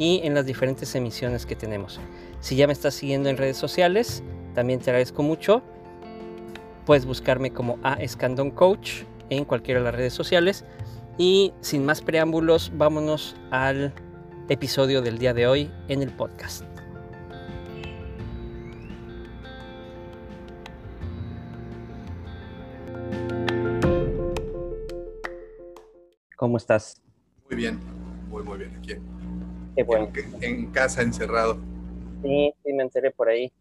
y en las diferentes emisiones que tenemos. Si ya me estás siguiendo en redes sociales, también te agradezco mucho. Puedes buscarme como A Escandón Coach en cualquiera de las redes sociales. Y sin más preámbulos, vámonos al episodio del día de hoy en el podcast. ¿Cómo estás? Muy bien, muy, muy bien. Aquí Qué bueno. en, en casa, encerrado. Sí, sí, me enteré por ahí.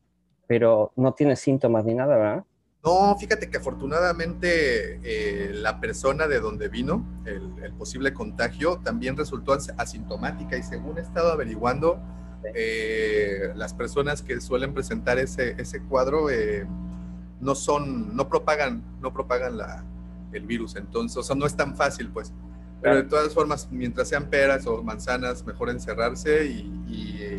Pero no tienes síntomas ni nada, ¿verdad? No, fíjate que afortunadamente eh, la persona de donde vino, el, el, posible contagio, también resultó as- asintomática y según he estado averiguando, Sí. eh, las personas que suelen presentar ese, ese cuadro eh, no son, no propagan, no propagan la, el virus, entonces, o sea, no es tan fácil, pues. Pero de todas formas, mientras sean peras o manzanas, mejor encerrarse y, y, eh,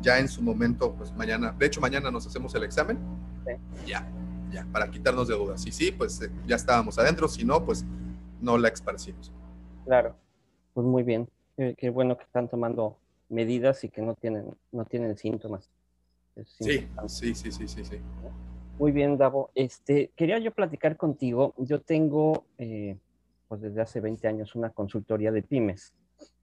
ya en su momento, pues mañana, de hecho mañana nos hacemos el examen, Sí. ya, ya, para quitarnos de dudas. Si sí, pues eh, ya estábamos adentro, si no, pues no la esparcimos. Claro. Pues muy bien. Qué, qué bueno que están tomando medidas y que no tienen, no tienen síntomas. Sí, sí, sí, sí, sí, sí. Muy bien, Davo. Este, quería yo platicar contigo. Yo tengo, eh, pues desde hace 20 años, una consultoría de pymes.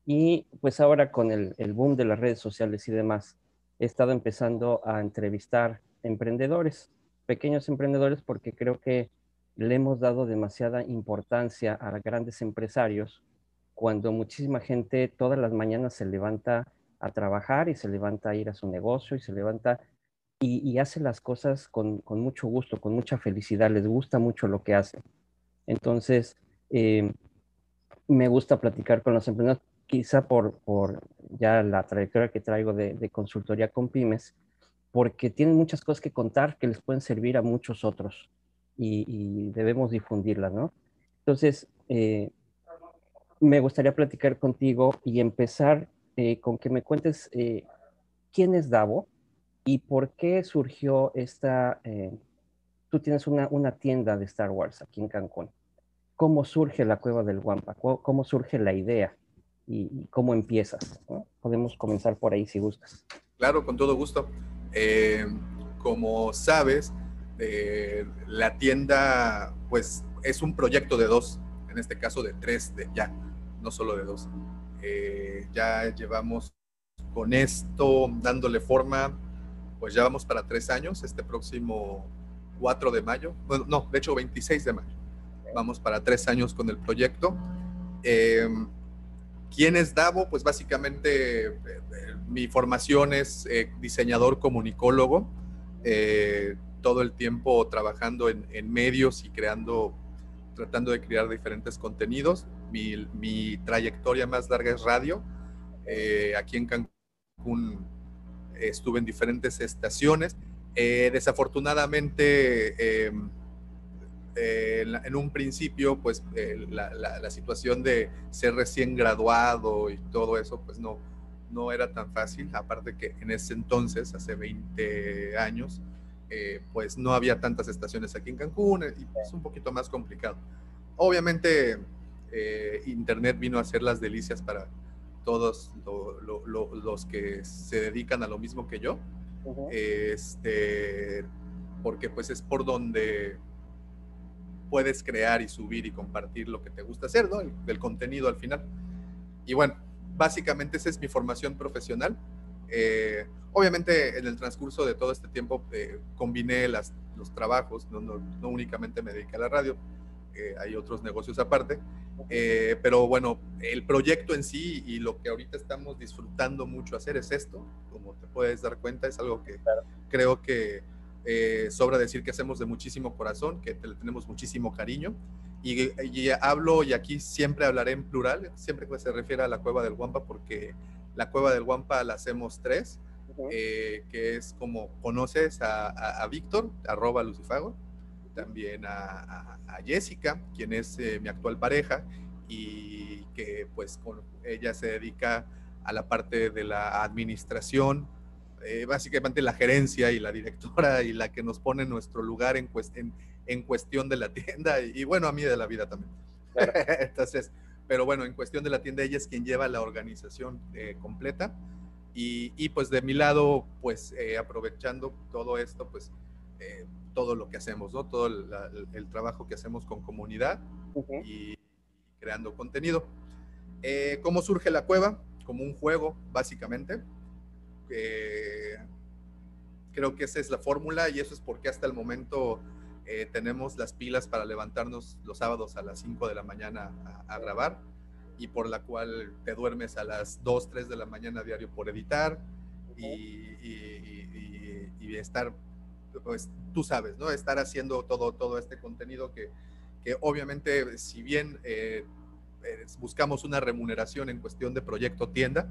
Y pues ahora con el, el boom de las redes sociales y demás, he estado empezando a entrevistar emprendedores, pequeños emprendedores, porque creo que le hemos dado demasiada importancia a grandes empresarios cuando muchísima gente todas las mañanas se levanta a trabajar y se levanta a ir a su negocio y se levanta y, y hace las cosas con, con, mucho gusto, con mucha felicidad, les gusta mucho lo que hacen. Entonces, eh, me gusta platicar con los emprendedores, quizá por, por ya la trayectoria que traigo de, de, consultoría con pymes, porque tienen muchas cosas que contar que les pueden servir a muchos otros y, debemos difundirlas, ¿no? Entonces, eh, me gustaría platicar contigo y empezar eh, con que me cuentes quién es Davo y por qué surgió esta... Tú tienes una, una, tienda de Star Wars aquí en Cancún. ¿Cómo surge la cueva del Wampa? ¿Cómo surge la idea? ¿Y, cómo empiezas? Podemos comenzar por ahí si gustas. Claro, con todo gusto. Eh, como sabes, eh, la tienda pues es un proyecto de dos, en este caso de tres, de ya, no solo de dos. Eh, ya llevamos con esto dándole forma, pues ya vamos para tres años, este próximo 4 de mayo, bueno, no, de hecho 26 de mayo. Vamos para tres años con el proyecto. Eh, ¿Quién es Davo? Pues básicamente eh, mi formación es eh, diseñador comunicólogo, eh, todo el tiempo trabajando en, en, medios y creando, tratando de crear diferentes contenidos. Mi, mi trayectoria más larga es radio. Eh, aquí en Cancún estuve en diferentes estaciones. Eh, desafortunadamente, eh, en un principio, pues eh, la, la, la, situación de ser recién graduado y todo eso, pues no, no era tan fácil. Aparte que en ese entonces, hace 20 años, eh, pues no había tantas estaciones aquí en Cancún y es pues, un poquito más complicado. Obviamente, eh, Internet vino a hacer las delicias para todos lo, lo, lo, los que se dedican a lo mismo que yo. Uh -huh. Este, porque pues es por donde puedes crear y subir y compartir lo que te gusta hacer, ¿no? El, el contenido al final. Y bueno, básicamente esa es mi formación profesional. Eh, obviamente en el transcurso de todo este tiempo eh, combiné las, los trabajos, no, no, no, únicamente me dediqué a la radio, eh, hay otros negocios aparte, eh, pero bueno, el proyecto en sí y lo que ahorita estamos disfrutando mucho hacer es esto, como te puedes dar cuenta, es algo que claro. creo que eh, sobra decir que hacemos de muchísimo corazón, que le tenemos muchísimo cariño. Y, y, hablo, y aquí siempre hablaré en plural, siempre que se refiere a la cueva del Guampa, porque la cueva del Guampa la hacemos tres. eh, que es como conoces a, Víctor, arroba Lucifago, también a, Jessica, quien es eh, mi actual pareja y que pues con ella se dedica a la parte de la administración, eh, básicamente la gerencia y la directora y la que nos pone en nuestro lugar en, en, cuestión de la tienda y, bueno, a mí de la vida también. Entonces, pero bueno, en cuestión de la tienda, ella es quien lleva la organización eh, completa. Y, y, pues de mi lado, pues eh, aprovechando todo esto, pues todo lo que hacemos, ¿no? Todo el, trabajo que hacemos con comunidad y creando contenido. ¿Cómo surge la cueva? Como un juego, básicamente creo que esa es la fórmula y eso es porque hasta el momento eh, tenemos las pilas para levantarnos los sábados a las 5 de la mañana a, grabar y por la cual te duermes a las 2, 3 de la mañana diario por editar y, estar, pues tú sabes, ¿no? Estar haciendo todo, todo este contenido que, que obviamente si bien eh, buscamos una remuneración en cuestión de proyecto tienda,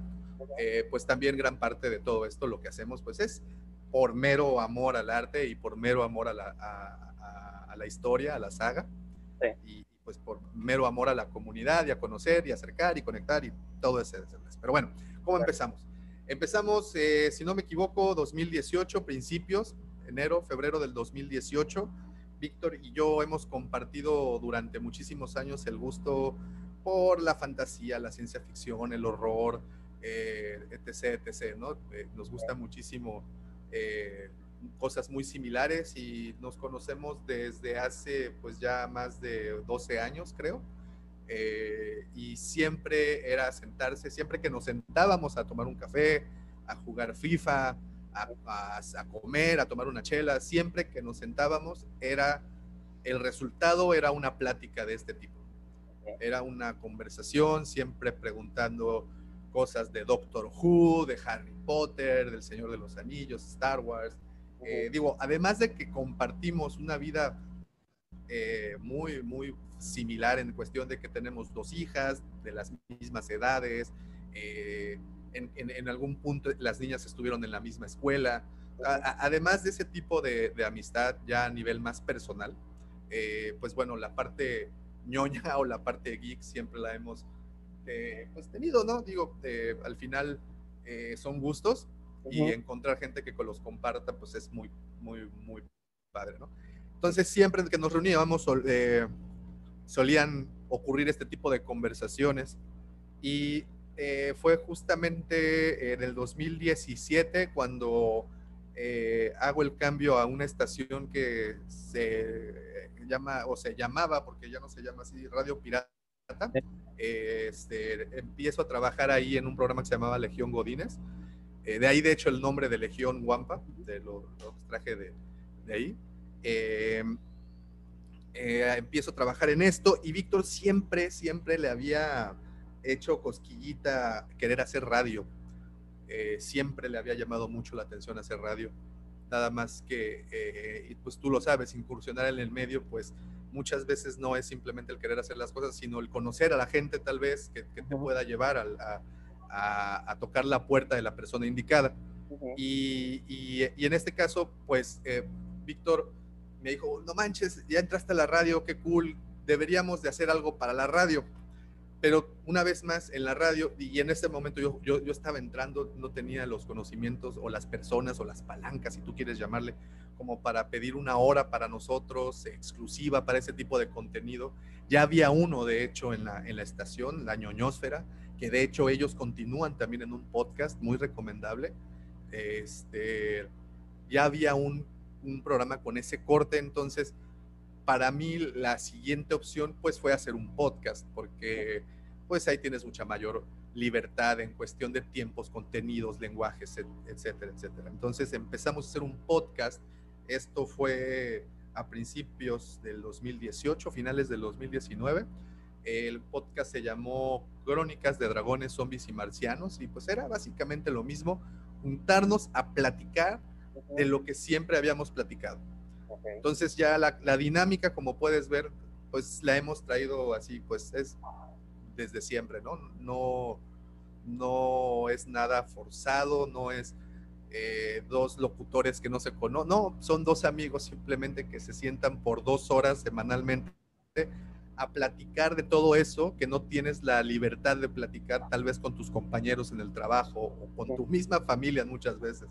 eh, pues también gran parte de todo esto lo que hacemos pues es por mero amor al arte y por mero amor a la, a, la historia, a la saga. Y pues por mero amor a la comunidad y a conocer y acercar y conectar y todo ese. Pero bueno, ¿cómo empezamos? Empezamos, eh, si no me equivoco, 2018, principios, enero, febrero del 2018. Víctor y yo hemos compartido durante muchísimos años el gusto por la fantasía, la ciencia ficción, el horror, eh, etc., etc., ¿no? Eh, nos gusta muchísimo eh, cosas muy similares y nos conocemos desde hace pues ya más de 12 años, creo. y siempre era sentarse, siempre que nos sentábamos a tomar un café, a jugar FIFA, a, a, comer, a tomar una chela, siempre que nos sentábamos era, el resultado era una plática de este tipo. Era una conversación, siempre preguntando cosas de Doctor Who, de Harry Potter, del Señor de los Anillos, Star Wars. Eh, digo, además de que compartimos una vida eh, muy, muy similar en cuestión de que tenemos dos hijas de las mismas edades, eh, en, algún punto las niñas estuvieron en la misma escuela. además de ese tipo de, de, amistad ya a nivel más personal, pues bueno, la parte ñoña o la parte geek siempre la hemos eh, pues tenido, ¿no? Digo, eh, al final eh, son gustos y encontrar gente que los comparta, pues es muy, muy, muy padre, ¿no? Entonces siempre que nos reuníamos solían ocurrir este tipo de conversaciones y fue justamente en el 2017 cuando hago el cambio a una estación que se llama o se llamaba, porque ya no se llama así, Radio Pirata este, empiezo a trabajar ahí en un programa que se llamaba Legión Godines. Eh, de ahí, de hecho, el nombre de Legión Wampa, de lo, lo traje de, ahí. Em, eh, empiezo a trabajar en esto y Víctor siempre, siempre le había hecho cosquillita querer hacer radio. Eh, siempre le había llamado mucho la atención hacer radio. Nada más que, pues tú lo sabes, incursionar en el medio, pues muchas veces no es simplemente el querer hacer las cosas, sino el conocer a la gente tal vez que, te pueda llevar a, tocar la puerta de la persona indicada. y, en este caso, pues eh, Víctor me dijo, no manches, ya entraste a la radio, qué cool, deberíamos de hacer algo para la radio. Pero una vez más, en la radio, y en ese momento yo, yo, yo estaba entrando, no tenía los conocimientos o las personas o las palancas, si tú quieres llamarle, como para pedir una hora para nosotros, exclusiva para ese tipo de contenido. Ya había uno, de hecho, en la, en la estación, la ñoñosfera, que de hecho ellos continúan también en un podcast muy recomendable. Este, ya había un, un programa con ese corte, entonces para mí la siguiente opción pues fue hacer un podcast, porque pues ahí tienes mucha mayor libertad en cuestión de tiempos, contenidos, lenguajes, etcétera, etcétera. Entonces empezamos a hacer un podcast esto fue a principios del 2018, finales del 2019. El podcast se llamó Crónicas de Dragones, Zombies y Marcianos y pues era básicamente lo mismo, juntarnos a platicar de lo que siempre habíamos platicado. Entonces ya la, dinámica, como puedes ver, pues la hemos traído así, pues es desde siempre, ¿no? No, no es nada forzado, no es eh, dos locutores que no se conocen, no, son dos amigos simplemente que se sientan por dos horas semanalmente a platicar de todo eso que no tienes la libertad de platicar tal vez con tus compañeros en el trabajo o con tu misma familia muchas veces.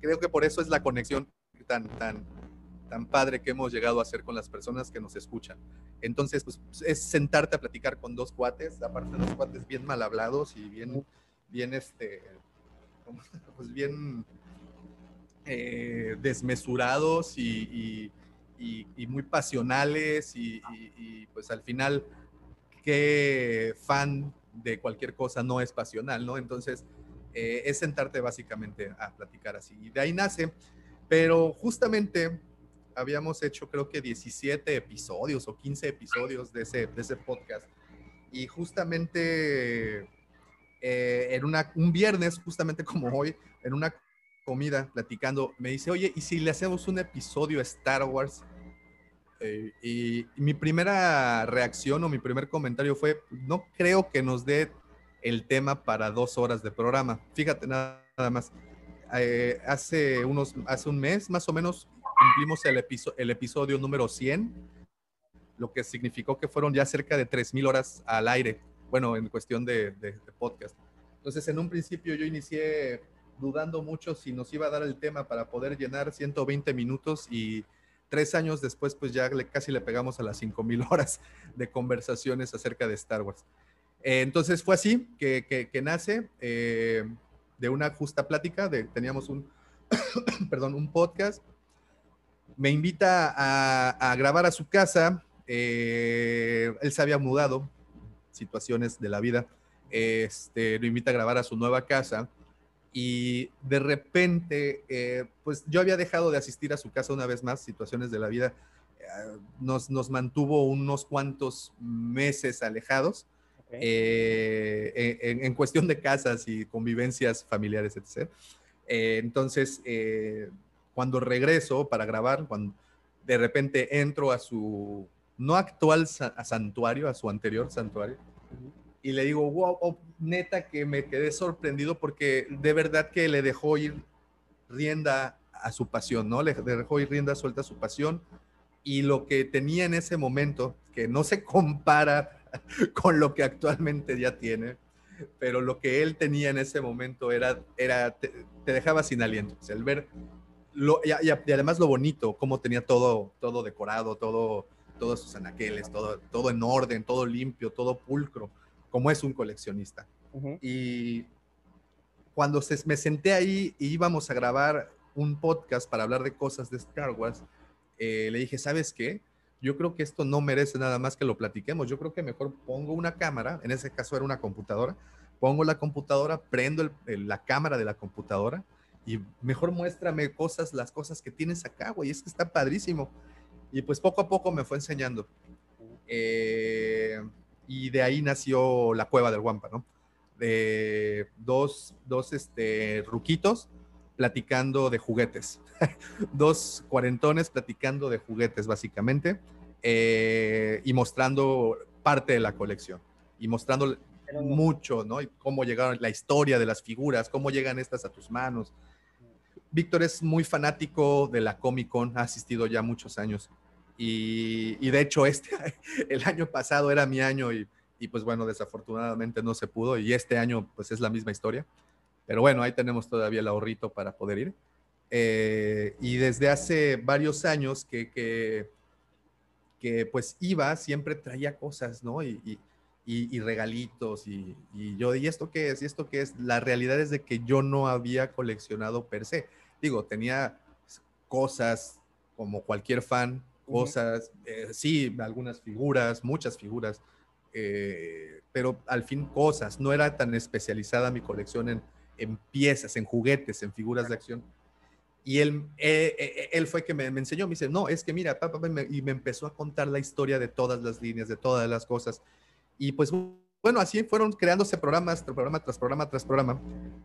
Creo que por eso es la conexión tan, tan, tan padre que hemos llegado a hacer con las personas que nos escuchan. Entonces, pues es sentarte a platicar con dos cuates, aparte de dos cuates bien mal hablados y bien, bien, este, pues bien eh, desmesurados y, y, muy pasionales y, pues al final, qué fan de cualquier cosa no es pasional, ¿no? Entonces, eh, es sentarte básicamente a platicar así. Y de ahí nace, pero justamente habíamos hecho creo que 17 episodios o 15 episodios de ese, de ese podcast. Y justamente eh, en una, un viernes, justamente como hoy, en una comida platicando, me dice, oye, ¿y si le hacemos un episodio Star Wars? Eh, y, mi primera reacción o mi primer comentario fue, no creo que nos dé el tema para dos horas de programa. Fíjate nada, más. Eh, hace, unos, hace un mes más o menos cumplimos el, el episodio número 100, lo que significó que fueron ya cerca de 3.000 horas al aire, bueno, en cuestión de, podcast. Entonces, en un principio yo inicié dudando mucho si nos iba a dar el tema para poder llenar 120 minutos y tres años después, pues ya casi le pegamos a las 5.000 horas de conversaciones acerca de Star Wars. Eh, entonces fue así que, que, nace eh, de una justa plática, de, teníamos un, perdón, un podcast me invita a, grabar a su casa. Eh, él se había mudado, situaciones de la vida. Este, lo invita a grabar a su nueva casa y de repente, eh, pues yo había dejado de asistir a su casa una vez más, situaciones de la vida. Eh, nos, nos, mantuvo unos cuantos meses alejados en, en, cuestión de casas y convivencias familiares, etc. entonces, cuando regreso para grabar, cuando de repente entro a su no actual santuario, a su anterior santuario, y le digo, wow, oh, neta que me quedé sorprendido porque de verdad que le dejó ir rienda a su pasión, ¿no? Le dejó ir rienda suelta a su pasión y lo que tenía en ese momento, que no se compara con lo que actualmente ya tiene, pero lo que él tenía en ese momento era, era te, dejaba sin aliento. el ver y, además lo bonito, cómo tenía todo, todo decorado, todo, todos sus anaqueles, todo, todo en orden, todo limpio, todo pulcro, como es un coleccionista. Y cuando se, me senté ahí y íbamos a grabar un podcast para hablar de cosas de Star Wars, eh, le dije, ¿sabes qué? Yo creo que esto no merece nada más que lo platiquemos. Yo creo que mejor pongo una cámara, en ese caso era una computadora, pongo la computadora, prendo la cámara de la computadora y mejor muéstrame cosas, las cosas que tienes acá, güey, es que está padrísimo. Y pues poco a poco me fue enseñando. Eh, y de ahí nació la cueva del Guampa, ¿no? De dos, dos este, ruquitos platicando de juguetes. dos cuarentones platicando de juguetes, básicamente, eh, y mostrando parte de la colección. Y mostrando mucho, ¿no? Y cómo llegaron, la historia de las figuras, cómo llegan estas a tus manos, Víctor es muy fanático de la Comic Con, ha asistido ya muchos años. Y, de hecho, este, el año pasado era mi año y, pues bueno, desafortunadamente no se pudo y este año pues es la misma historia. Pero bueno, ahí tenemos todavía el ahorrito para poder ir. Eh, y desde hace varios años que, que, pues iba, siempre traía cosas, ¿no? Y, y regalitos y, yo, ¿y esto qué es? ¿Y esto qué es? La realidad es de que yo no había coleccionado per se digo, tenía cosas como cualquier fan, cosas, eh, sí, algunas figuras, muchas figuras, eh, pero al fin cosas, no era tan especializada mi colección en, en piezas, en juguetes, en figuras de acción. Y él, eh, él fue que me, me, enseñó, me dice, no, es que mira, papá, y me empezó a contar la historia de todas las líneas, de todas las cosas. Y pues bueno, así fueron creándose programas, programa tras programa tras programa,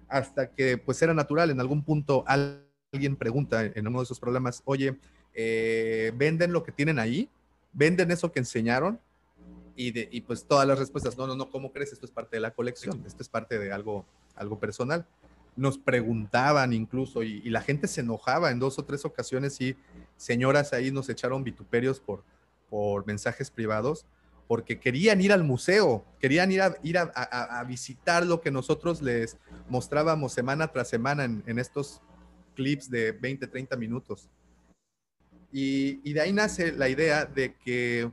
hasta que pues era natural, en algún punto alguien pregunta en uno de esos programas, oye, eh, ¿venden lo que tienen ahí? ¿Venden eso que enseñaron? Y, de, y, pues todas las respuestas, no, no, no, ¿cómo crees? Esto es parte de la colección, esto es parte de algo, algo personal. nos preguntaban incluso y, la gente se enojaba en dos o tres ocasiones y señoras ahí nos echaron vituperios por, por mensajes privados porque querían ir al museo, querían ir a, ir a, visitar lo que nosotros les mostrábamos semana tras semana en, estos clips de 20, 30 minutos. Y, de ahí nace la idea de que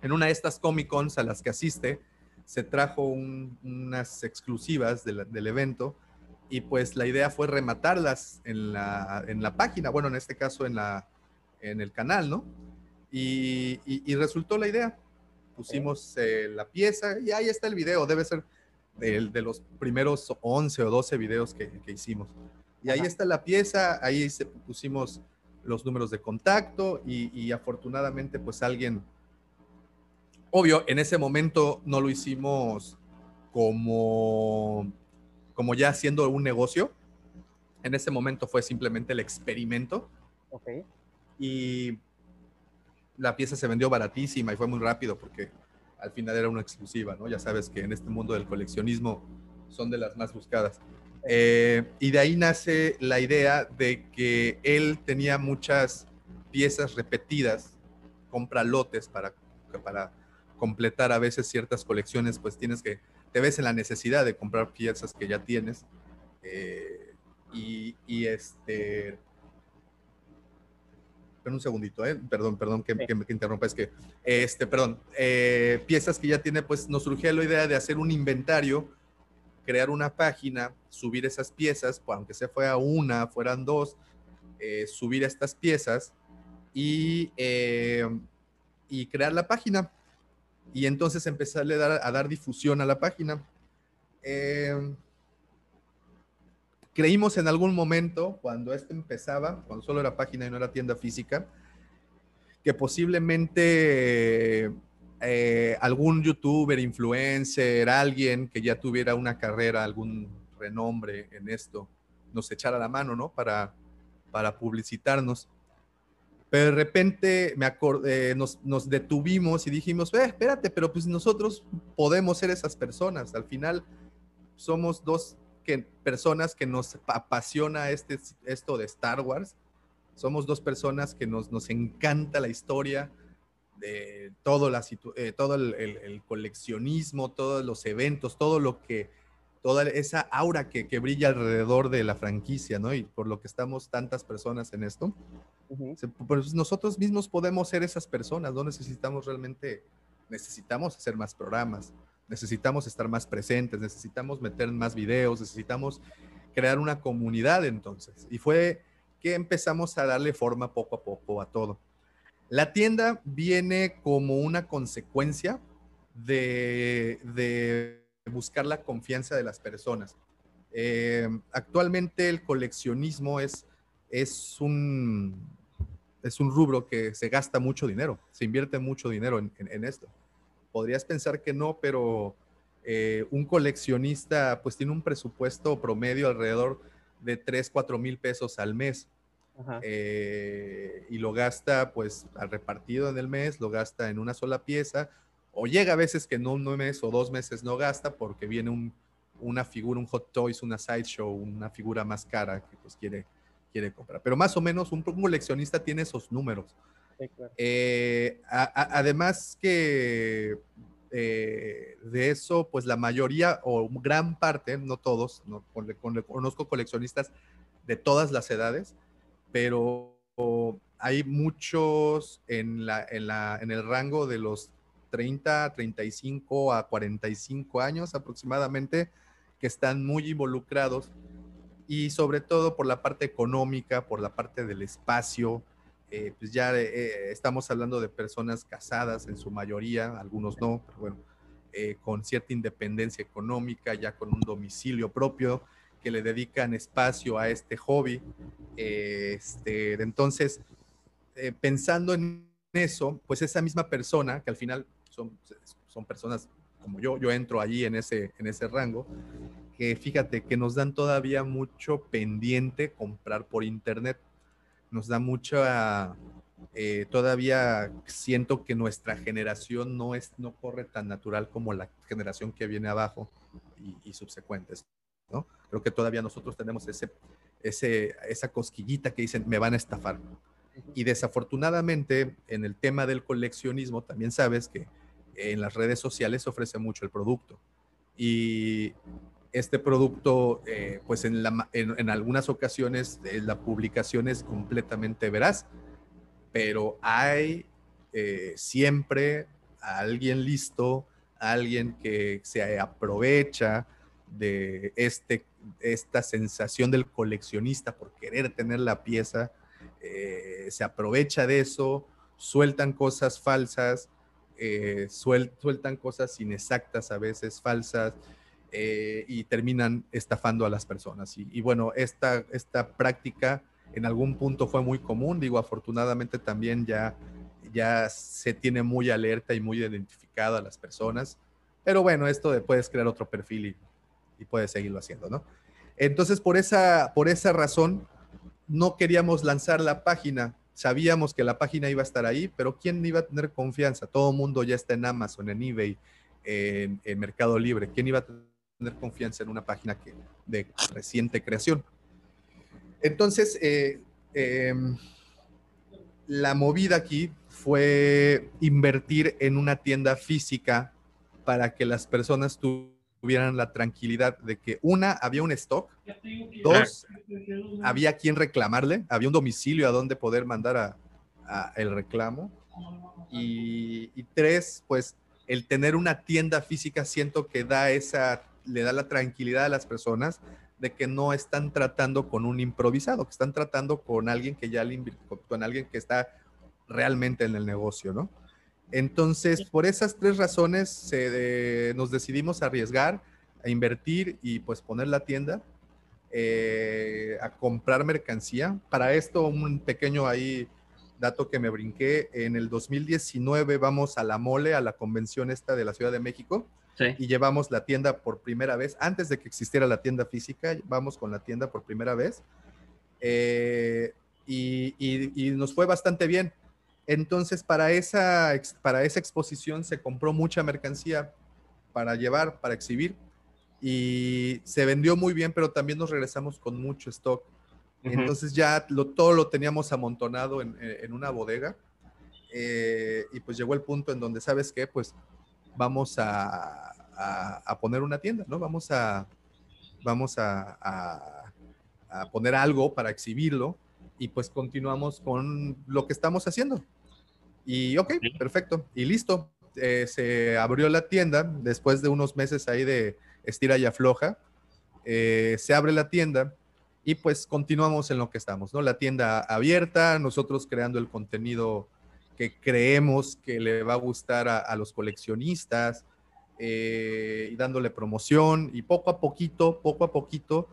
en una de estas Comic Cons a las que asiste, se trajo unas exclusivas del evento y pues la idea fue rematarlas en la, en la página, bueno, en este caso en, la, en el canal, ¿no? Y, y, resultó la idea. Pusimos eh, la pieza y ahí está el video, debe ser de, de los primeros 11 o 12 videos que, que hicimos. Y ahí está la pieza, ahí se pusimos los números de contacto y, y afortunadamente pues alguien, obvio, en ese momento no lo hicimos como como ya haciendo un negocio. En ese momento fue simplemente el experimento. Ok. Y la pieza se vendió baratísima y fue muy rápido porque al final era una exclusiva, ¿no? Ya sabes que en este mundo del coleccionismo son de las más buscadas. Eh, y de ahí nace la idea de que él tenía muchas piezas repetidas, compra lotes para, para completar a veces ciertas colecciones, pues tienes que te ves en la necesidad de comprar piezas que ya tienes. Eh, y, este. Perdón un segundito, ¿eh? perdón, perdón que, me interrumpa, es que, este, perdón, piezas que ya tiene, pues nos surgió la idea de hacer un inventario, crear una página, subir esas piezas, pues, aunque se fuera una, fueran dos, eh, subir estas piezas y, y crear la página y entonces empezarle a dar, a dar difusión a la página. Eh, creímos en algún momento, cuando esto empezaba, cuando solo era página y no era tienda física, que posiblemente eh, algún youtuber, influencer, alguien que ya tuviera una carrera, algún renombre en esto, nos echara la mano, ¿no? Para, para publicitarnos. Pero de repente me acordé, nos, nos, detuvimos y dijimos, eh, espérate, pero pues nosotros podemos ser esas personas. Al final somos dos que, personas que nos apasiona este, esto de Star Wars. Somos dos personas que nos, nos encanta la historia, de todo, la, eh, todo el, el, coleccionismo, todos los eventos, todo lo que, toda esa aura que, que brilla alrededor de la franquicia, ¿no? Y por lo que estamos tantas personas en esto. Pues nosotros mismos podemos ser esas personas, no necesitamos realmente, necesitamos hacer más programas, necesitamos estar más presentes, necesitamos meter más videos, necesitamos crear una comunidad entonces. Y fue que empezamos a darle forma poco a poco a todo. La tienda viene como una consecuencia de, buscar la confianza de las personas. Eh, actualmente el coleccionismo es, es un, es un rubro que se gasta mucho dinero, se invierte mucho dinero en, esto. Podrías pensar que no, pero eh, un coleccionista pues tiene un presupuesto promedio alrededor de 3, 4 mil pesos al mes. Eh, y lo gasta pues al repartido en el mes, lo gasta en una sola pieza, o llega a veces que en un mes o dos meses no gasta porque viene una figura, un hot toys, una sideshow, una figura más cara que pues quiere quiere comprar. Pero más o menos un, coleccionista tiene esos números. Eh, además que eh, de eso, pues la mayoría o gran parte, no todos, no, conozco coleccionistas de todas las edades, pero hay muchos en, la, en, la, en el rango de los 30, 35 a 45 años aproximadamente, que están muy involucrados y sobre todo por la parte económica, por la parte del espacio. Eh, pues ya eh, estamos hablando de personas casadas en su mayoría, algunos no, pero bueno, eh, con cierta independencia económica, ya con un domicilio propio, le dedican espacio a este hobby. este, entonces, pensando en eso, pues esa misma persona, que al final son, son personas como yo, yo entro allí en ese, en ese rango, que fíjate que nos dan todavía mucho pendiente comprar por internet. Nos da mucha, eh, todavía siento que nuestra generación no, es, no corre tan natural como la generación que viene abajo y, subsecuentes. ¿No? Creo que todavía nosotros tenemos ese, ese, esa cosquillita que dicen, me van a estafar. Y desafortunadamente, en el tema del coleccionismo, también sabes que en las redes sociales se ofrece mucho el producto. Y este producto, eh, pues en, en, algunas ocasiones eh, la publicación es completamente veraz, pero hay eh, siempre alguien listo, alguien que se aprovecha de este, esta sensación del coleccionista por querer tener la pieza, se aprovecha de eso, sueltan cosas falsas, sueltan cosas inexactas a veces, falsas, eh, y terminan estafando a las personas. Y, bueno, esta, esta práctica en algún punto fue muy común, digo, afortunadamente también ya, ya se tiene muy alerta y muy identificado a las personas, pero bueno, esto de puedes crear otro perfil y, y puedes seguirlo haciendo, ¿no? Entonces, por esa, por esa razón, no queríamos lanzar la página. Sabíamos que la página iba a estar ahí, pero ¿quién iba a tener confianza? Todo el mundo ya está en Amazon, en eBay, en, Mercado Libre. ¿Quién iba a tener tener confianza en una página que, de reciente creación. Entonces, eh, em, la movida aquí fue invertir en una tienda física para que las personas tuvieran la tranquilidad de que una, había un stock, dos, había quien reclamarle, había un domicilio a donde poder mandar a, el reclamo, y, y tres, pues el tener una tienda física siento que da esa le da la tranquilidad a las personas de que no están tratando con un improvisado, que están tratando con alguien que ya le con alguien que está realmente en el negocio, ¿no? Entonces, por esas tres razones nos decidimos arriesgar, a invertir y pues poner la tienda, eh, a comprar mercancía. Para esto, un pequeño ahí dato que me brinqué, en el 2019 vamos a la mole, a la convención esta de la Ciudad de México, y llevamos la tienda por primera vez, antes de que existiera la tienda física, vamos con la tienda por primera vez. Eh, y, nos fue bastante bien. Entonces, para esa, para esa exposición se compró mucha mercancía para llevar, para exhibir, y se vendió muy bien, pero también nos regresamos con mucho stock. Entonces ya lo, todo lo teníamos amontonado en, una bodega. Eh, y pues llegó el punto en donde, ¿sabes qué? Pues vamos a, poner una tienda, ¿no? Vamos a, vamos a, poner algo para exhibirlo y pues continuamos con lo que estamos haciendo. Y ok, perfecto, y listo. Eh, se abrió la tienda después de unos meses ahí de estira y afloja. Eh, se abre la tienda y pues continuamos en lo que estamos, ¿no? La tienda abierta, nosotros creando el contenido que creemos que le va a gustar a, los coleccionistas eh, y dándole promoción y poco a poquito, poco a poquito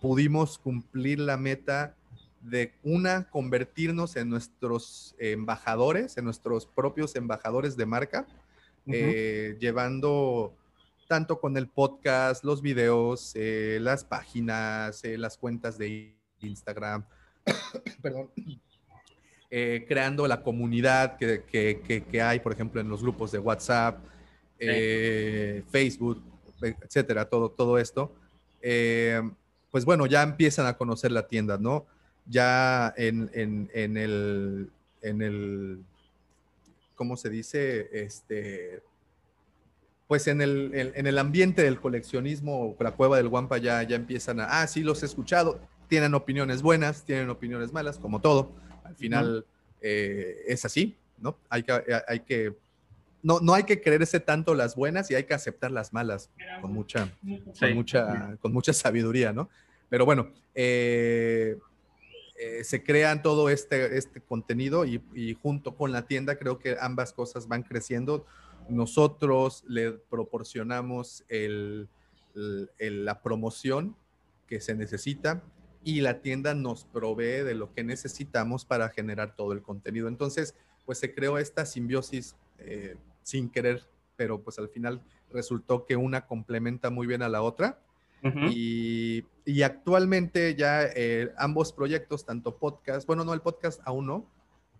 pudimos cumplir la meta de una, convertirnos en nuestros embajadores, en nuestros propios embajadores de marca, eh, llevando tanto con el podcast, los videos, eh, las páginas, las cuentas de Instagram, perdón, eh, creando la comunidad que, hay, por ejemplo, en los grupos de WhatsApp, eh, Facebook, etcétera, todo, todo esto. Eh, pues bueno, ya empiezan a conocer la tienda, ¿no? Ya en, el, en el, ¿cómo se dice? Este, pues en el, en, el ambiente del coleccionismo, la cueva del Guampa ya, ya empiezan a, ah, sí, los he escuchado, tienen opiniones buenas, tienen opiniones malas, como todo al final eh, es así, ¿no? Hay que, eh, hay que no, no hay que creerse tanto las buenas y hay que aceptar las malas con mucha, con mucha, con mucha sabiduría, ¿no? Pero bueno, eh, se crean todo este, este contenido y, junto con la tienda creo que ambas cosas van creciendo. Nosotros le proporcionamos la promoción que se necesita y la tienda nos provee de lo que necesitamos para generar todo el contenido. Entonces, pues se creó esta simbiosis eh, sin querer, pero pues al final resultó que una complementa muy bien a la otra. Y, actualmente ya eh, ambos proyectos, tanto podcast, bueno, no el podcast aún no,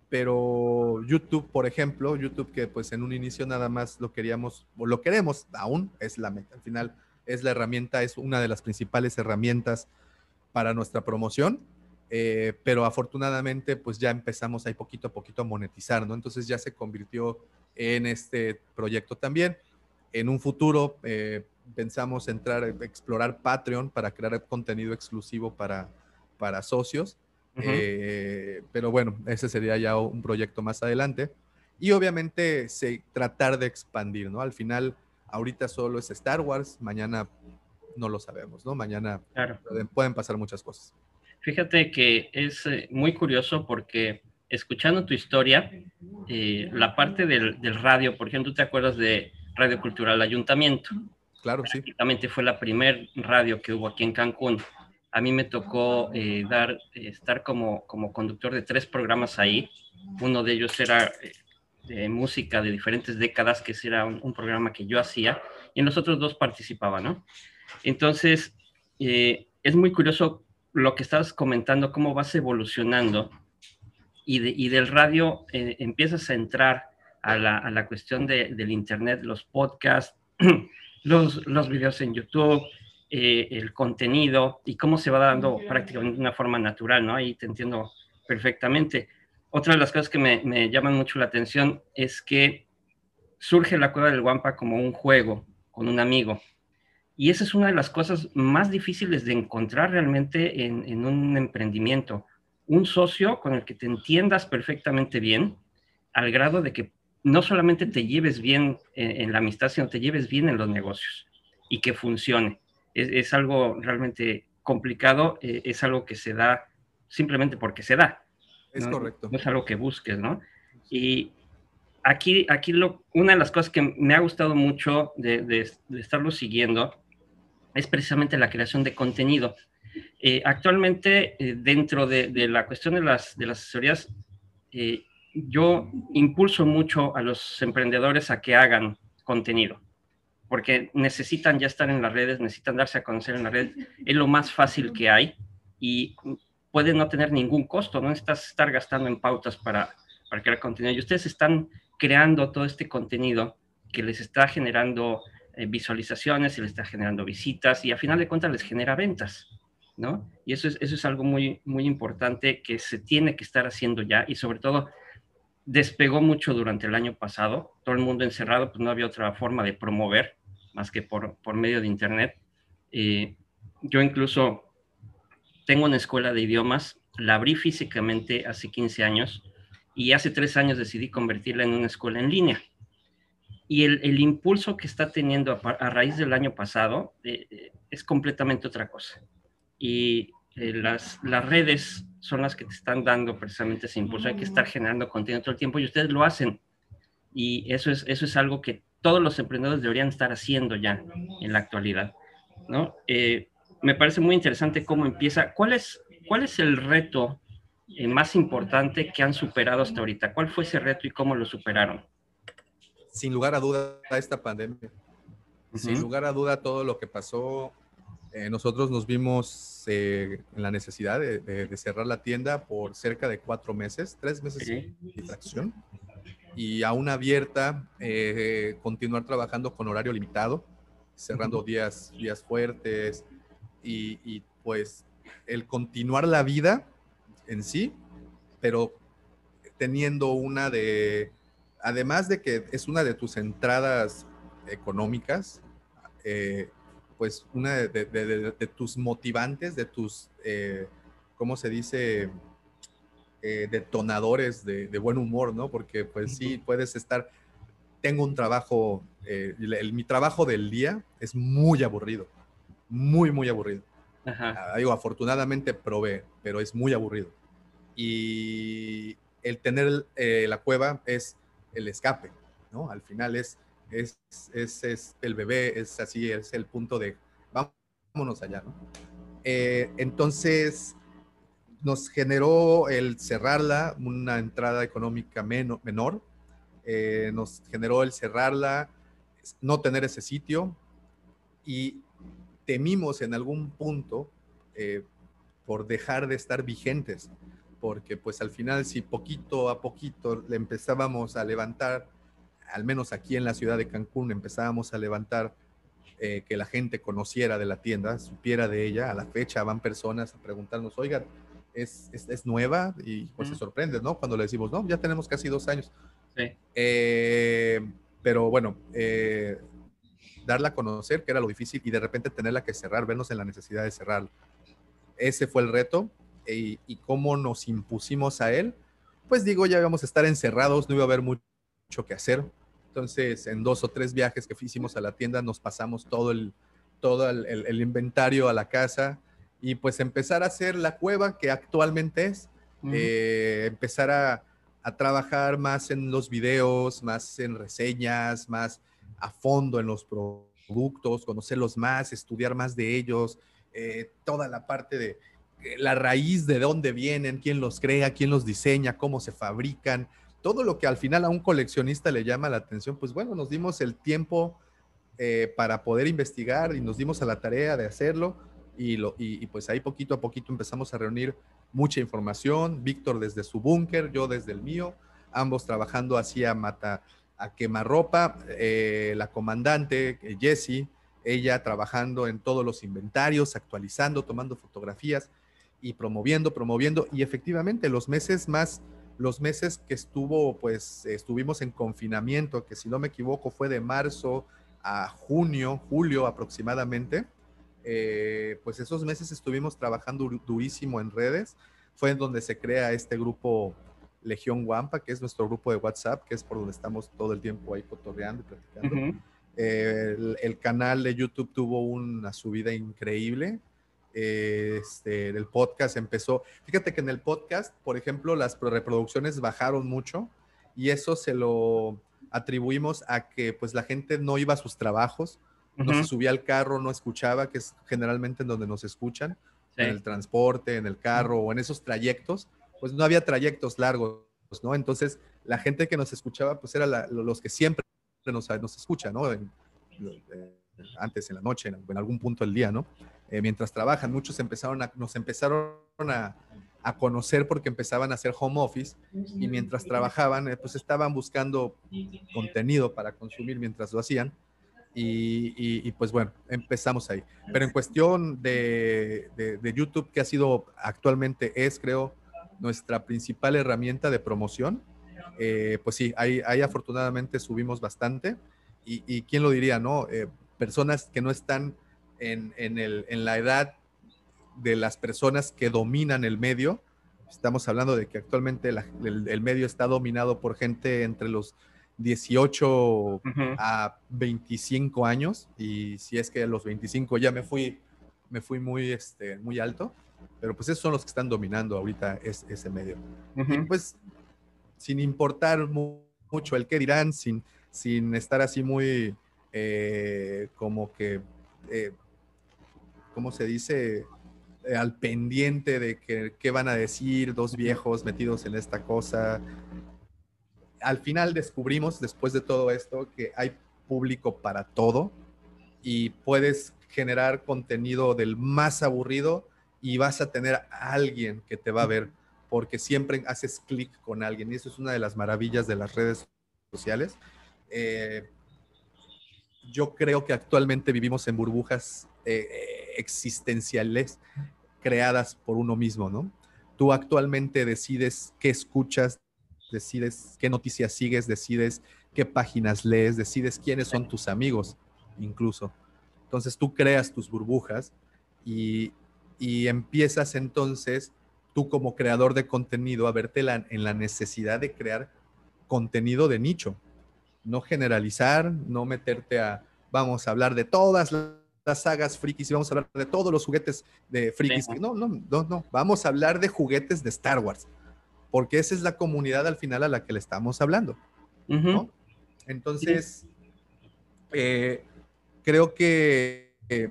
pero YouTube, por ejemplo, YouTube que pues en un inicio nada más lo queríamos, o lo queremos aún, es la meta. Al final es la herramienta, es una de las principales herramientas para nuestra promoción. Eh, pero afortunadamente pues ya empezamos ahí poquito a poquito a monetizar, ¿no? Entonces ya se convirtió en este proyecto también. En un futuro eh, pensamos entrar, explorar Patreon para crear contenido exclusivo para, para socios. Eh, pero bueno, ese sería ya un proyecto más adelante. Y obviamente se, tratar de expandir, ¿no? Al final, ahorita solo es Star Wars, mañana no lo sabemos, ¿no? Mañana pueden pasar muchas cosas. Fíjate que es eh, muy curioso porque escuchando tu historia, eh, la parte del, del, radio, por ejemplo, ¿tú te acuerdas de Radio Cultural Ayuntamiento? Claro, sí. Prácticamente fue la primer radio que hubo aquí en Cancún. A mí me tocó eh, dar, estar como, como conductor de tres programas ahí. Uno de ellos era de música de diferentes décadas, que era un, programa que yo hacía, y en los otros dos participaba, ¿no? Entonces, es muy curioso lo que estás comentando, cómo vas evolucionando y, del radio eh, empiezas a entrar a la, cuestión del Internet, los podcasts, los, los videos en YouTube, eh, el contenido y cómo se va dando prácticamente de una forma natural, ¿no? Ahí te entiendo perfectamente. Otra de las cosas que me, me llaman mucho la atención es que surge la cueva del Guampa como un juego con un amigo y esa es una de las cosas más difíciles de encontrar realmente en, un emprendimiento. Un socio con el que te entiendas perfectamente bien, al grado de que no solamente te lleves bien en, la amistad, sino te lleves bien en los negocios y que funcione. Es, algo realmente complicado, eh, es algo que se da simplemente porque se da. Es correcto. No es algo que busques, ¿no? Y aquí, aquí lo, una de las cosas que me ha gustado mucho de, de, de estarlo siguiendo es precisamente la creación de contenido. Eh, actualmente, eh, dentro de, la cuestión de las, de las asesorías, eh, yo impulso mucho a los emprendedores a que hagan contenido, porque necesitan ya estar en las redes, necesitan darse a conocer en las redes, es lo más fácil que hay y puede no tener ningún costo, no necesitas estar gastando en pautas para, para crear contenido. Y ustedes están creando todo este contenido que les está generando eh, visualizaciones, y le está generando visitas y a final de cuentas les genera ventas, ¿no? Y eso es, eso es algo muy, muy importante que se tiene que estar haciendo ya y sobre todo despegó mucho durante el año pasado, todo el mundo encerrado, pues no había otra forma de promover más que por, por medio de Internet. Eh, yo incluso tengo una escuela de idiomas, la abrí físicamente hace 15 años y hace tres años decidí convertirla en una escuela en línea y el, impulso que está teniendo a, raíz del año pasado eh, eh, es completamente otra cosa. Y eh, las, las redes son las que te están dando precisamente ese impulso. Hay que estar generando contenido todo el tiempo y ustedes lo hacen. Y eso es, eso es algo que todos los emprendedores deberían estar haciendo ya en la actualidad. ¿no? me parece muy interesante cómo empieza. ¿Cuál es, cuál es el reto más importante que han superado hasta ahorita? ¿Cuál fue ese reto y cómo lo superaron? sin lugar a duda esta pandemia. Sin lugar a duda todo lo que pasó, eh, nosotros nos vimos eh, en la necesidad de, cerrar la tienda por cerca de cuatro meses, tres meses de distracción, y aún abierta, eh, continuar trabajando con horario limitado, cerrando días, días fuertes, y, y pues el continuar la vida en sí, pero teniendo una de además de que es una de tus entradas económicas, eh, pues una de, tus motivantes, de tus, eh, ¿cómo se dice? Eh, detonadores de, buen humor, ¿no? Porque pues sí, puedes estar, tengo un trabajo, mi trabajo del día es muy aburrido, muy, muy aburrido. Ah, digo, afortunadamente probé, pero es muy aburrido. Y el tener la cueva es el escape, ¿no? Al final es, es, es, el bebé, es así, es el punto de vámonos allá, ¿no? Eh, entonces, nos generó el cerrarla una entrada económica menor, eh, nos generó el cerrarla, no tener ese sitio y temimos en algún punto eh, por dejar de estar vigentes porque pues al final si poquito a poquito le empezábamos a levantar, al menos aquí en la ciudad de Cancún empezábamos a levantar eh, que la gente conociera de la tienda, supiera de ella. A la fecha van personas a preguntarnos, oigan, ¿es, es, nueva? Y pues se sorprende, ¿no? Cuando le decimos, no, ya tenemos casi dos años. Sí. Eh, pero bueno, eh, darla a conocer, que era lo difícil, y de repente tenerla que cerrar, vernos en la necesidad de cerrar. Ese fue el reto. Y, y cómo nos impusimos a él, pues digo, ya íbamos a estar encerrados, no iba a haber mucho que hacer. Entonces, en dos o tres viajes que hicimos a la tienda, nos pasamos todo el, todo el, inventario a la casa y pues empezar a hacer la cueva que actualmente es. Eh, empezar a, a, trabajar más en los videos, más en reseñas, más a fondo en los productos, conocerlos más, estudiar más de ellos, eh, toda la parte de eh, la raíz de dónde vienen, quién los crea, quién los diseña, cómo se fabrican, todo lo que al final a un coleccionista le llama la atención, pues bueno, nos dimos el tiempo eh, para poder investigar y nos dimos a la tarea de hacerlo y, lo, y, pues ahí poquito a poquito empezamos a reunir mucha información, Víctor desde su búnker, yo desde el mío, ambos trabajando hacia mata a quemarropa, eh, la comandante eh, Jessie, ella trabajando en todos los inventarios, actualizando, tomando fotografías y promoviendo, promoviendo. Y efectivamente los meses más los meses que estuvo, pues estuvimos en confinamiento, que si no me equivoco fue de marzo a junio, julio aproximadamente, eh, pues esos meses estuvimos trabajando durísimo en redes. Fue en donde se crea este grupo Legión Guampa, que es nuestro grupo de WhatsApp, que es por donde estamos todo el tiempo ahí cotorreando y platicando. el, el, canal de YouTube tuvo una subida increíble este, el podcast empezó. Fíjate que en el podcast, por ejemplo, las reproducciones bajaron mucho y eso se lo atribuimos a que pues la gente no iba a sus trabajos, no se subía al carro, no escuchaba, que es generalmente en donde nos escuchan, en el transporte, en el carro o en esos trayectos, pues no había trayectos largos, ¿no? Entonces la gente que nos escuchaba pues era los que siempre nos, nos escuchan, ¿no? antes en la noche, en, algún punto del día, ¿no? Eh, mientras trabajan, muchos empezaron a, nos empezaron a, a, conocer porque empezaban a hacer home office y mientras trabajaban, eh, pues estaban buscando contenido para consumir mientras lo hacían. Y, y, pues bueno, empezamos ahí. Pero en cuestión de, de, YouTube, que ha sido actualmente, es creo nuestra principal herramienta de promoción, eh, pues sí, ahí, ahí, afortunadamente subimos bastante. Y, y quién lo diría, ¿no? personas que no están en, el, en la edad de las personas que dominan el medio. Estamos hablando de que actualmente el, medio está dominado por gente entre los 18 a 25 años y si es que a los 25 ya me fui, me fui muy, este, muy alto, pero pues esos son los que están dominando ahorita ese medio. Y pues sin importar mucho el qué dirán, sin, sin estar así muy eh, como que, eh, ¿cómo se dice? Eh, al pendiente de que, qué van a decir dos viejos metidos en esta cosa. Al final descubrimos, después de todo esto, que hay público para todo y puedes generar contenido del más aburrido y vas a tener a alguien que te va a ver porque siempre haces clic con alguien y eso es una de las maravillas de las redes sociales. Eh, yo creo que actualmente vivimos en burbujas eh, existenciales creadas por uno mismo, ¿no? Tú actualmente decides qué escuchas, decides qué noticias sigues, decides qué páginas lees, decides quiénes son tus amigos, incluso. Entonces tú creas tus burbujas y, empiezas entonces tú como creador de contenido a verte en la necesidad de crear contenido de nicho no generalizar, no meterte a, vamos a hablar de todas sagas frikis y vamos a hablar de todos los juguetes de frikis. No, no, no, no, vamos a hablar de juguetes de Star Wars, porque esa es la comunidad al final a la que le estamos hablando. Entonces, eh, creo que eh,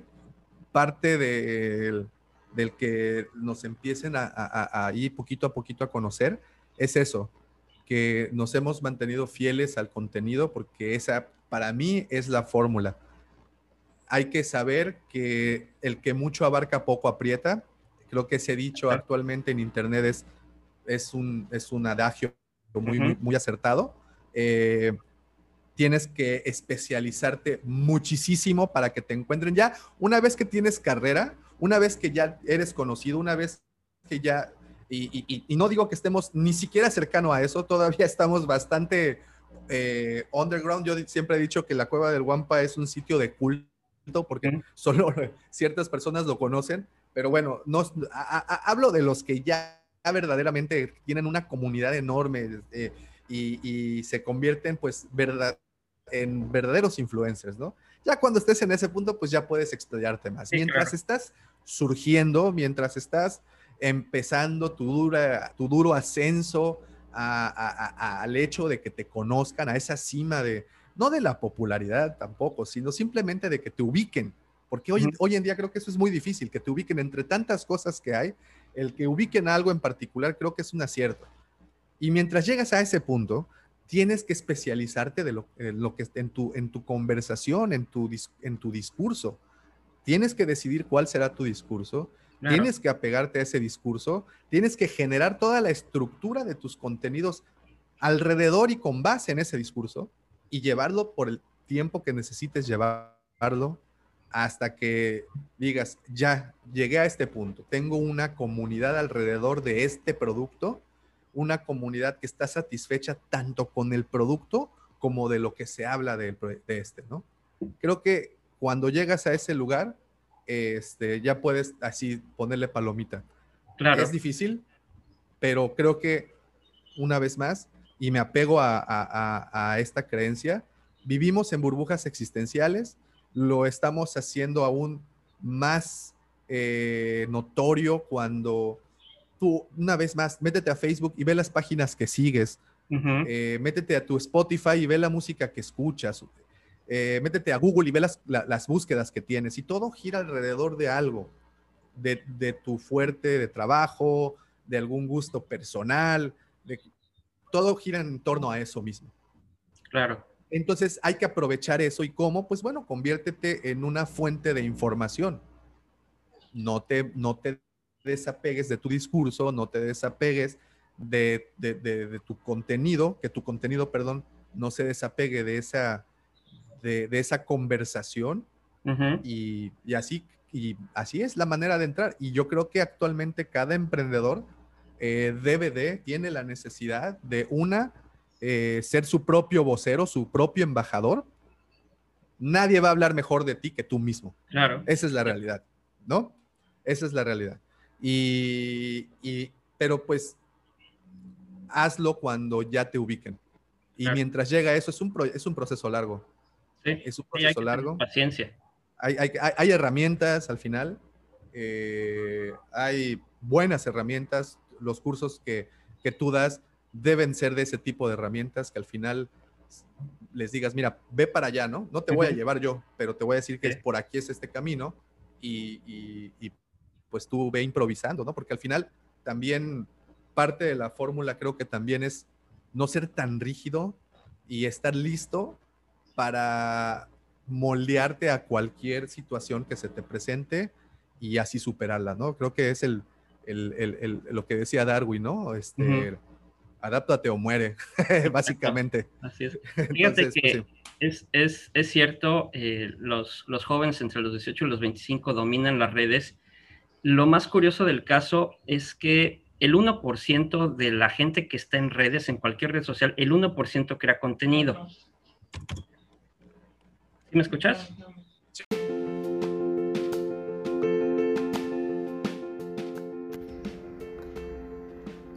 parte del que nos empiecen a, a, ir poquito a poquito a conocer es eso, que nos hemos mantenido fieles al contenido porque esa para mí es la fórmula. Hay que saber que el que mucho abarca poco aprieta. Creo que ese dicho actualmente en Internet es, es, un, es un adagio muy, muy, acertado. Eh, tienes que especializarte muchísimo para que te encuentren ya. Una vez que tienes carrera, una vez que ya eres conocido, una vez que ya, y, no digo que estemos ni siquiera cercano a eso, todavía estamos bastante eh, underground. Yo siempre he dicho que la cueva del Wampa es un sitio de culto porque solo ciertas personas lo conocen, pero bueno, no, hablo de los que ya verdaderamente tienen una comunidad enorme eh, y, se convierten pues verdad, en verdaderos influencers, ¿no? Ya cuando estés en ese punto, pues ya puedes explayarte más. mientras estás surgiendo, mientras estás empezando tu, dura, tu duro ascenso al hecho de que te conozcan, a esa cima de, no de la popularidad tampoco, sino simplemente de que te ubiquen. Porque hoy, hoy en día creo que eso es muy difícil, que te ubiquen entre tantas cosas que hay, el que ubiquen algo en particular creo que es un acierto. Y mientras llegas a ese punto, tienes que especializarte de lo, en lo que en tu, en tu conversación, en tu, en tu discurso. Tienes que decidir cuál será tu discurso, tienes que apegarte a ese discurso, tienes que generar toda la estructura de tus contenidos alrededor y con base en ese discurso y llevarlo por el tiempo que necesites llevarlo hasta que digas, ya llegué a este punto, tengo una comunidad alrededor de este producto una comunidad que está satisfecha tanto con el producto como de lo que se habla de, este, ¿no? Creo que cuando llegas a ese lugar, este, ya puedes así ponerle palomita. Claro. Es difícil, pero creo que una vez más, y me apego a, esta creencia, vivimos en burbujas existenciales, lo estamos haciendo aún más eh, notorio cuando tú, una vez más, métete a Facebook y ve las páginas que sigues. Eh, métete a tu Spotify y ve la música que escuchas. Eh, métete a Google y ve las, las, búsquedas que tienes. Y todo gira alrededor de algo, de, de, tu fuerte de trabajo, de algún gusto personal. De, todo gira en torno a eso mismo. Claro. Entonces hay que aprovechar eso. ¿Y cómo? Pues bueno, conviértete en una fuente de información. No te, no te desapegues de tu discurso, no te desapegues de, tu contenido, que tu contenido, perdón, no se desapegue de esa, de, esa conversación. y, así, y así es la manera de entrar. Y yo creo que actualmente cada emprendedor eh, de, tiene la necesidad de una, eh, ser su propio vocero, su propio embajador. Nadie va a hablar mejor de ti que tú mismo. Claro. Esa es la realidad, ¿no? Esa es la realidad. Y, pero pues hazlo cuando ya te ubiquen. Y mientras llega eso, es un, es un proceso largo. Sí, es un proceso largo. Paciencia. Hay, hay, hay, herramientas al final, eh, hay buenas herramientas, los cursos que, que, tú das deben ser de ese tipo de herramientas que al final les digas, mira, ve para allá, ¿no? No te voy a llevar yo, pero te voy a decir que es por aquí es este camino y, y, y pues tú ve improvisando, ¿no? Porque al final también parte de la fórmula creo que también es no ser tan rígido y estar listo para moldearte a cualquier situación que se te presente y así superarla, ¿no? Creo que es el, lo que decía Darwin, ¿no? Este, Adáptate o muere, básicamente. Así es. Fíjate que pues es, es, cierto, eh, los, los jóvenes entre los 18 y los 25 dominan las redes lo más curioso del caso es que el 1% de la gente que está en redes, en cualquier red social, el 1% crea contenido. ¿Sí me escuchas?